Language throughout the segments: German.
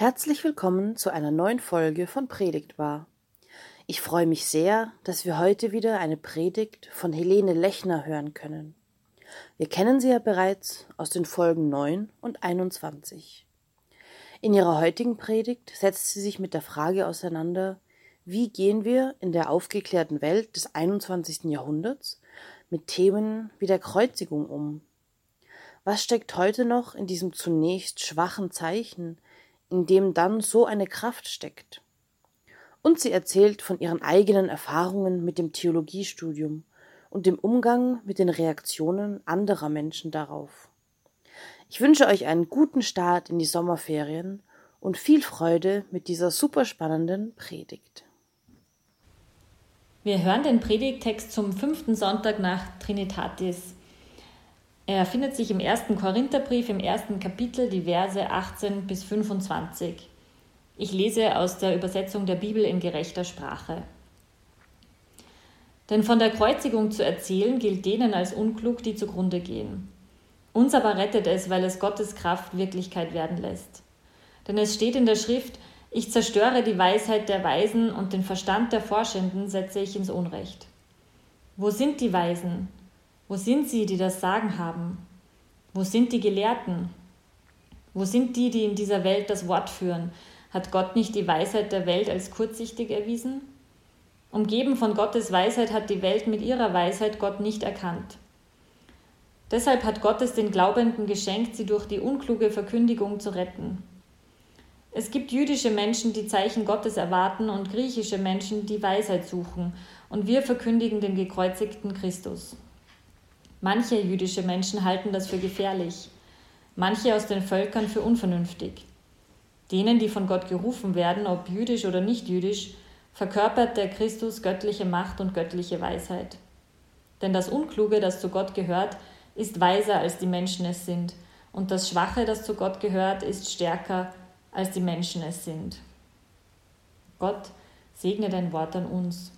Herzlich willkommen zu einer neuen Folge von Predigtbar. Ich freue mich sehr, dass wir heute wieder eine Predigt von Helene Lechner hören können. Wir kennen sie ja bereits aus den Folgen 9 und 21. In ihrer heutigen Predigt setzt sie sich mit der Frage auseinander, wie gehen wir in der aufgeklärten Welt des 21. Jahrhunderts mit Themen wie der Kreuzigung um? Was steckt heute noch in diesem zunächst schwachen Zeichen, in dem dann so eine Kraft steckt. Und sie erzählt von ihren eigenen Erfahrungen mit dem Theologiestudium und dem Umgang mit den Reaktionen anderer Menschen darauf. Ich wünsche euch einen guten Start in die Sommerferien und viel Freude mit dieser super spannenden Predigt. Wir hören den Predigtext zum fünften Sonntag nach Trinitatis. Er findet sich im ersten Korintherbrief im ersten Kapitel, die Verse 18 bis 25. Ich lese aus der Übersetzung der Bibel in gerechter Sprache. Denn von der Kreuzigung zu erzählen gilt denen als unklug, die zugrunde gehen. Uns aber rettet es, weil es Gottes Kraft Wirklichkeit werden lässt. Denn es steht in der Schrift, ich zerstöre die Weisheit der Weisen und den Verstand der Forschenden setze ich ins Unrecht. Wo sind die Weisen? Wo sind sie, die das Sagen haben? Wo sind die Gelehrten? Wo sind die, die in dieser Welt das Wort führen? Hat Gott nicht die Weisheit der Welt als kurzsichtig erwiesen? Umgeben von Gottes Weisheit hat die Welt mit ihrer Weisheit Gott nicht erkannt. Deshalb hat Gott es den Glaubenden geschenkt, sie durch die unkluge Verkündigung zu retten. Es gibt jüdische Menschen, die Zeichen Gottes erwarten und griechische Menschen, die Weisheit suchen, und wir verkündigen den gekreuzigten Christus. Manche jüdische Menschen halten das für gefährlich, manche aus den Völkern für unvernünftig. Denen, die von Gott gerufen werden, ob jüdisch oder nicht jüdisch, verkörpert der Christus göttliche Macht und göttliche Weisheit. Denn das Unkluge, das zu Gott gehört, ist weiser, als die Menschen es sind, und das Schwache, das zu Gott gehört, ist stärker, als die Menschen es sind. Gott segne dein Wort an uns.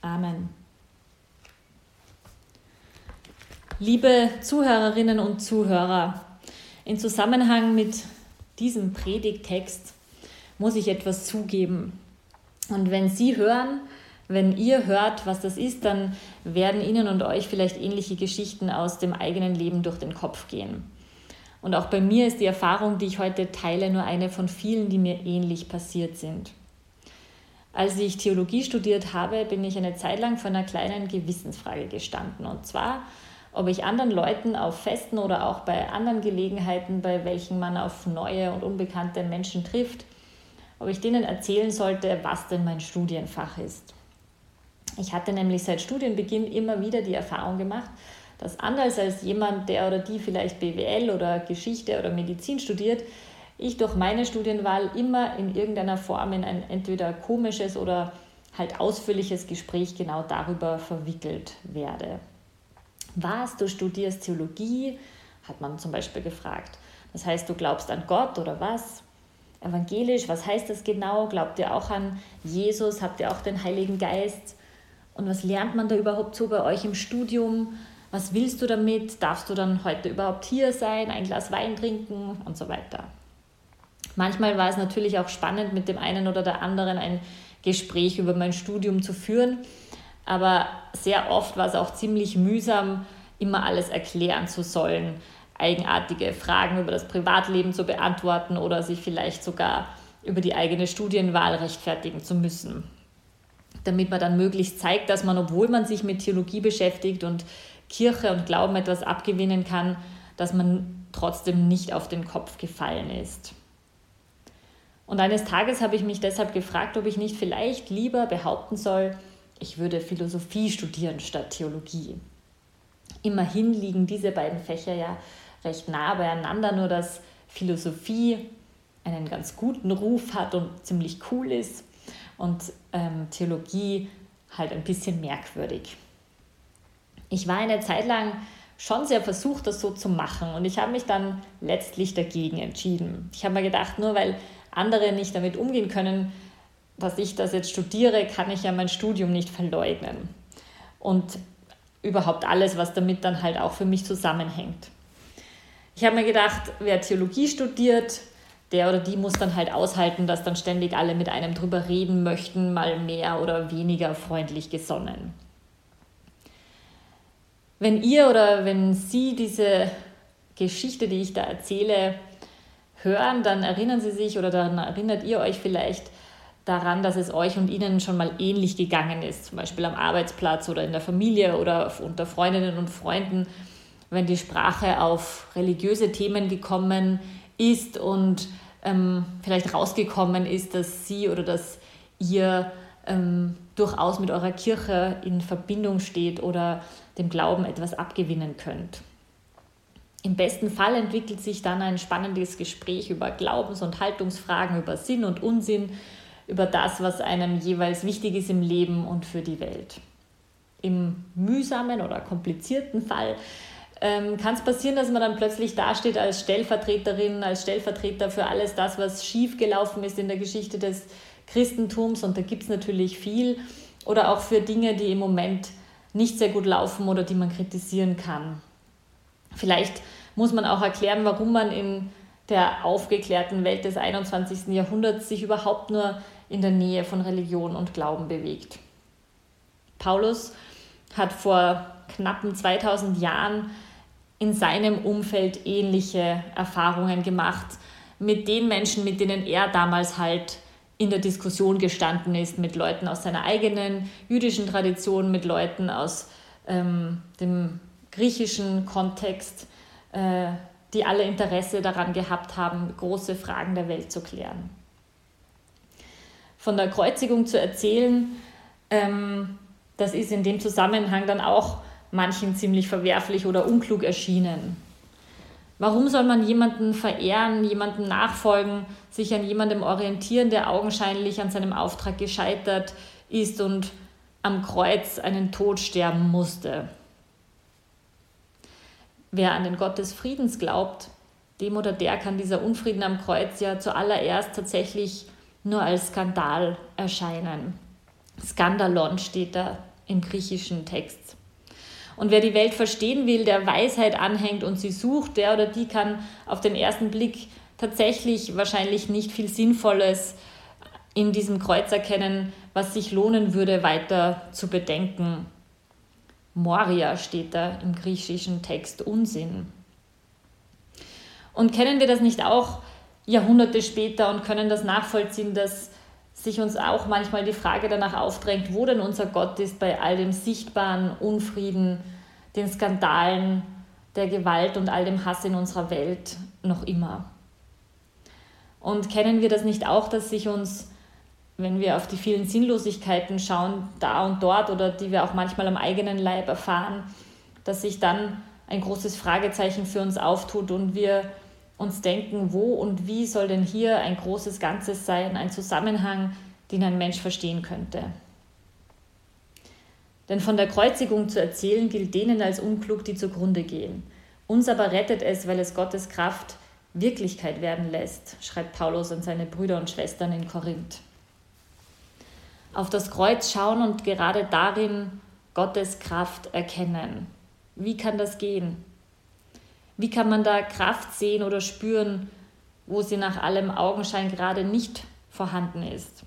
Amen. Liebe Zuhörerinnen und Zuhörer, in Zusammenhang mit diesem Predigtext muss ich etwas zugeben. Und wenn Sie hören, wenn ihr hört, was das ist, dann werden Ihnen und euch vielleicht ähnliche Geschichten aus dem eigenen Leben durch den Kopf gehen. Und auch bei mir ist die Erfahrung, die ich heute teile, nur eine von vielen, die mir ähnlich passiert sind. Als ich Theologie studiert habe, bin ich eine Zeit lang vor einer kleinen Gewissensfrage gestanden. Und zwar, ob ich anderen Leuten auf Festen oder auch bei anderen Gelegenheiten, bei welchen man auf neue und unbekannte Menschen trifft, ob ich denen erzählen sollte, was denn mein Studienfach ist. Ich hatte nämlich seit Studienbeginn immer wieder die Erfahrung gemacht, dass anders als jemand, der oder die vielleicht BWL oder Geschichte oder Medizin studiert, ich durch meine Studienwahl immer in irgendeiner Form in ein entweder komisches oder halt ausführliches Gespräch genau darüber verwickelt werde was, du studierst Theologie, hat man zum Beispiel gefragt. Das heißt, du glaubst an Gott oder was? Evangelisch, was heißt das genau? Glaubt ihr auch an Jesus? Habt ihr auch den Heiligen Geist? Und was lernt man da überhaupt so bei euch im Studium? Was willst du damit? Darfst du dann heute überhaupt hier sein, ein Glas Wein trinken und so weiter? Manchmal war es natürlich auch spannend, mit dem einen oder der anderen ein Gespräch über mein Studium zu führen. Aber sehr oft war es auch ziemlich mühsam, immer alles erklären zu sollen, eigenartige Fragen über das Privatleben zu beantworten oder sich vielleicht sogar über die eigene Studienwahl rechtfertigen zu müssen. Damit man dann möglichst zeigt, dass man, obwohl man sich mit Theologie beschäftigt und Kirche und Glauben etwas abgewinnen kann, dass man trotzdem nicht auf den Kopf gefallen ist. Und eines Tages habe ich mich deshalb gefragt, ob ich nicht vielleicht lieber behaupten soll, ich würde Philosophie studieren statt Theologie. Immerhin liegen diese beiden Fächer ja recht nah beieinander, nur dass Philosophie einen ganz guten Ruf hat und ziemlich cool ist und ähm, Theologie halt ein bisschen merkwürdig. Ich war eine Zeit lang schon sehr versucht, das so zu machen und ich habe mich dann letztlich dagegen entschieden. Ich habe mir gedacht, nur weil andere nicht damit umgehen können, dass ich das jetzt studiere, kann ich ja mein Studium nicht verleugnen. Und überhaupt alles, was damit dann halt auch für mich zusammenhängt. Ich habe mir gedacht, wer Theologie studiert, der oder die muss dann halt aushalten, dass dann ständig alle mit einem drüber reden möchten, mal mehr oder weniger freundlich gesonnen. Wenn ihr oder wenn Sie diese Geschichte, die ich da erzähle, hören, dann erinnern Sie sich oder dann erinnert ihr euch vielleicht daran, dass es euch und ihnen schon mal ähnlich gegangen ist, zum Beispiel am Arbeitsplatz oder in der Familie oder unter Freundinnen und Freunden, wenn die Sprache auf religiöse Themen gekommen ist und ähm, vielleicht rausgekommen ist, dass sie oder dass ihr ähm, durchaus mit eurer Kirche in Verbindung steht oder dem Glauben etwas abgewinnen könnt. Im besten Fall entwickelt sich dann ein spannendes Gespräch über Glaubens- und Haltungsfragen, über Sinn und Unsinn, über das, was einem jeweils wichtig ist im Leben und für die Welt. Im mühsamen oder komplizierten Fall ähm, kann es passieren, dass man dann plötzlich dasteht als Stellvertreterin, als Stellvertreter für alles das, was schiefgelaufen ist in der Geschichte des Christentums. Und da gibt es natürlich viel. Oder auch für Dinge, die im Moment nicht sehr gut laufen oder die man kritisieren kann. Vielleicht muss man auch erklären, warum man in der aufgeklärten Welt des 21. Jahrhunderts sich überhaupt nur in der Nähe von Religion und Glauben bewegt. Paulus hat vor knappen 2000 Jahren in seinem Umfeld ähnliche Erfahrungen gemacht mit den Menschen, mit denen er damals halt in der Diskussion gestanden ist, mit Leuten aus seiner eigenen jüdischen Tradition, mit Leuten aus ähm, dem griechischen Kontext, äh, die alle Interesse daran gehabt haben, große Fragen der Welt zu klären. Von der Kreuzigung zu erzählen, ähm, das ist in dem Zusammenhang dann auch manchen ziemlich verwerflich oder unklug erschienen. Warum soll man jemanden verehren, jemanden nachfolgen, sich an jemandem orientieren, der augenscheinlich an seinem Auftrag gescheitert ist und am Kreuz einen Tod sterben musste? Wer an den Gott des Friedens glaubt, dem oder der kann dieser Unfrieden am Kreuz ja zuallererst tatsächlich nur als Skandal erscheinen. Skandalon steht da im griechischen Text. Und wer die Welt verstehen will, der Weisheit anhängt und sie sucht, der oder die kann auf den ersten Blick tatsächlich wahrscheinlich nicht viel Sinnvolles in diesem Kreuz erkennen, was sich lohnen würde, weiter zu bedenken. Moria steht da im griechischen Text Unsinn. Und kennen wir das nicht auch Jahrhunderte später und können das nachvollziehen, dass sich uns auch manchmal die Frage danach aufdrängt, wo denn unser Gott ist bei all dem sichtbaren Unfrieden, den Skandalen, der Gewalt und all dem Hass in unserer Welt noch immer. Und kennen wir das nicht auch, dass sich uns wenn wir auf die vielen Sinnlosigkeiten schauen, da und dort oder die wir auch manchmal am eigenen Leib erfahren, dass sich dann ein großes Fragezeichen für uns auftut und wir uns denken, wo und wie soll denn hier ein großes Ganzes sein, ein Zusammenhang, den ein Mensch verstehen könnte. Denn von der Kreuzigung zu erzählen gilt denen als unklug, die zugrunde gehen. Uns aber rettet es, weil es Gottes Kraft Wirklichkeit werden lässt, schreibt Paulus an seine Brüder und Schwestern in Korinth auf das Kreuz schauen und gerade darin Gottes Kraft erkennen. Wie kann das gehen? Wie kann man da Kraft sehen oder spüren, wo sie nach allem Augenschein gerade nicht vorhanden ist?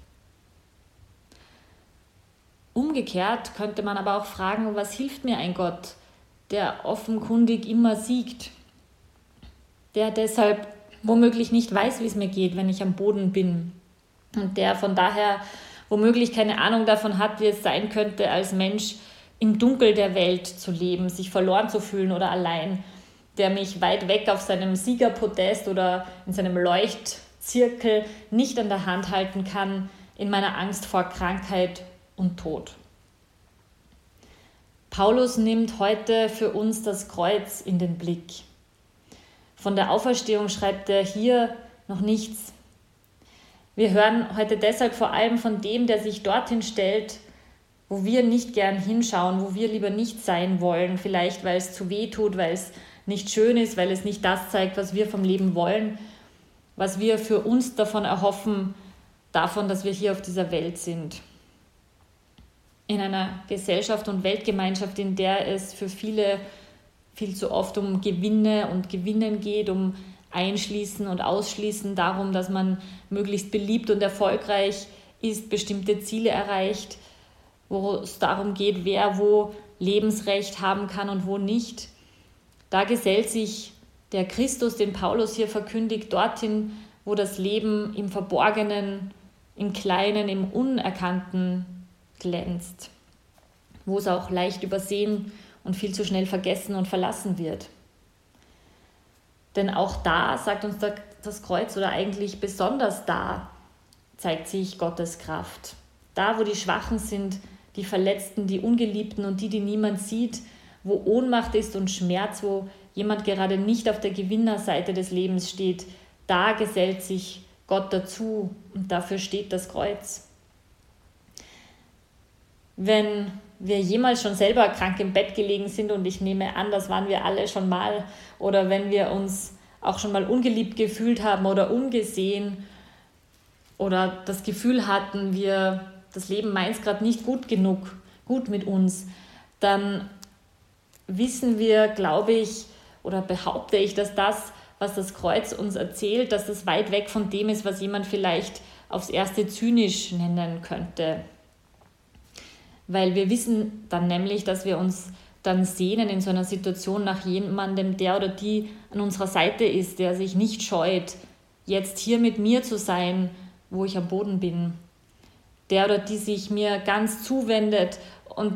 Umgekehrt könnte man aber auch fragen, was hilft mir ein Gott, der offenkundig immer siegt, der deshalb womöglich nicht weiß, wie es mir geht, wenn ich am Boden bin und der von daher womöglich keine Ahnung davon hat, wie es sein könnte, als Mensch im Dunkel der Welt zu leben, sich verloren zu fühlen oder allein, der mich weit weg auf seinem Siegerpodest oder in seinem Leuchtzirkel nicht an der Hand halten kann in meiner Angst vor Krankheit und Tod. Paulus nimmt heute für uns das Kreuz in den Blick. Von der Auferstehung schreibt er hier noch nichts. Wir hören heute deshalb vor allem von dem, der sich dorthin stellt, wo wir nicht gern hinschauen, wo wir lieber nicht sein wollen, vielleicht weil es zu weh tut, weil es nicht schön ist, weil es nicht das zeigt, was wir vom Leben wollen, was wir für uns davon erhoffen, davon, dass wir hier auf dieser Welt sind. In einer Gesellschaft und Weltgemeinschaft, in der es für viele viel zu oft um Gewinne und Gewinnen geht, um einschließen und ausschließen, darum, dass man möglichst beliebt und erfolgreich ist, bestimmte Ziele erreicht, wo es darum geht, wer wo Lebensrecht haben kann und wo nicht. Da gesellt sich der Christus, den Paulus hier verkündigt, dorthin, wo das Leben im Verborgenen, im Kleinen, im Unerkannten glänzt, wo es auch leicht übersehen und viel zu schnell vergessen und verlassen wird. Denn auch da, sagt uns das Kreuz, oder eigentlich besonders da, zeigt sich Gottes Kraft. Da, wo die Schwachen sind, die Verletzten, die Ungeliebten und die, die niemand sieht, wo Ohnmacht ist und Schmerz, wo jemand gerade nicht auf der Gewinnerseite des Lebens steht, da gesellt sich Gott dazu und dafür steht das Kreuz. Wenn wir jemals schon selber krank im Bett gelegen sind und ich nehme an, das waren wir alle schon mal, oder wenn wir uns auch schon mal ungeliebt gefühlt haben oder ungesehen oder das Gefühl hatten, wir das Leben meint gerade nicht gut genug, gut mit uns, dann wissen wir, glaube ich, oder behaupte ich, dass das, was das Kreuz uns erzählt, dass das weit weg von dem ist, was jemand vielleicht aufs erste zynisch nennen könnte. Weil wir wissen dann nämlich, dass wir uns dann sehnen in so einer Situation nach jemandem, der oder die an unserer Seite ist, der sich nicht scheut, jetzt hier mit mir zu sein, wo ich am Boden bin. Der oder die sich mir ganz zuwendet und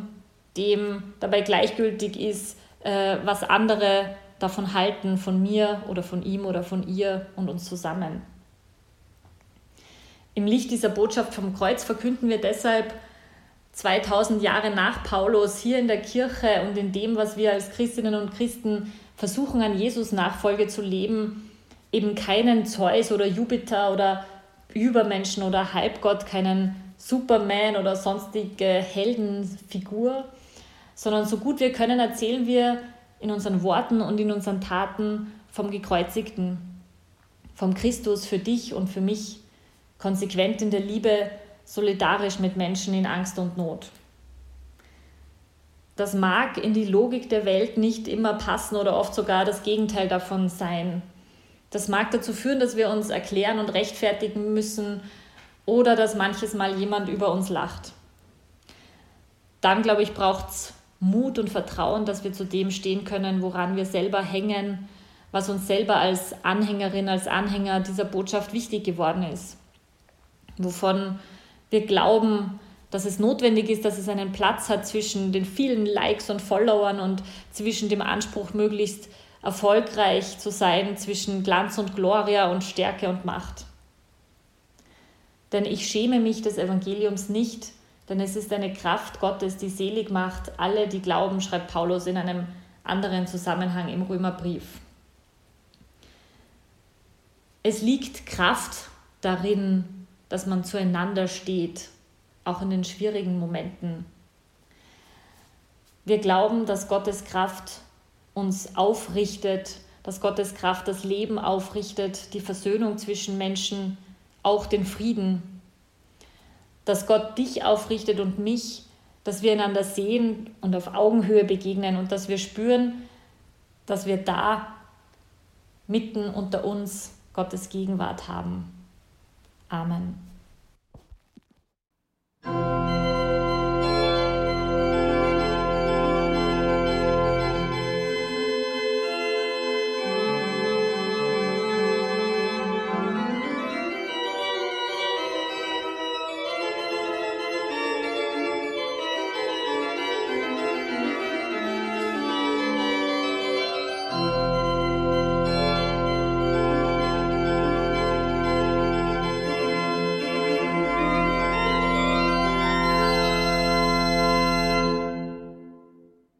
dem dabei gleichgültig ist, äh, was andere davon halten, von mir oder von ihm oder von ihr und uns zusammen. Im Licht dieser Botschaft vom Kreuz verkünden wir deshalb 2000 Jahre nach Paulus hier in der Kirche und in dem, was wir als Christinnen und Christen versuchen, an Jesus Nachfolge zu leben, eben keinen Zeus oder Jupiter oder Übermenschen oder Halbgott, keinen Superman oder sonstige Heldenfigur, sondern so gut wir können erzählen wir in unseren Worten und in unseren Taten vom Gekreuzigten, vom Christus für dich und für mich, konsequent in der Liebe, solidarisch mit Menschen in Angst und Not. Das mag in die Logik der Welt nicht immer passen oder oft sogar das Gegenteil davon sein. Das mag dazu führen, dass wir uns erklären und rechtfertigen müssen oder dass manches Mal jemand über uns lacht. Dann, glaube ich, braucht es Mut und Vertrauen, dass wir zu dem stehen können, woran wir selber hängen, was uns selber als Anhängerin, als Anhänger dieser Botschaft wichtig geworden ist. Wovon wir glauben, dass es notwendig ist, dass es einen Platz hat zwischen den vielen Likes und Followern und zwischen dem Anspruch, möglichst erfolgreich zu sein, zwischen Glanz und Gloria und Stärke und Macht. Denn ich schäme mich des Evangeliums nicht, denn es ist eine Kraft Gottes, die selig macht, alle, die glauben, schreibt Paulus in einem anderen Zusammenhang im Römerbrief. Es liegt Kraft darin, dass man zueinander steht, auch in den schwierigen Momenten. Wir glauben, dass Gottes Kraft uns aufrichtet, dass Gottes Kraft das Leben aufrichtet, die Versöhnung zwischen Menschen, auch den Frieden dass Gott dich aufrichtet und mich, dass wir einander sehen und auf Augenhöhe begegnen und dass wir spüren, dass wir da mitten unter uns Gottes Gegenwart haben. Amen.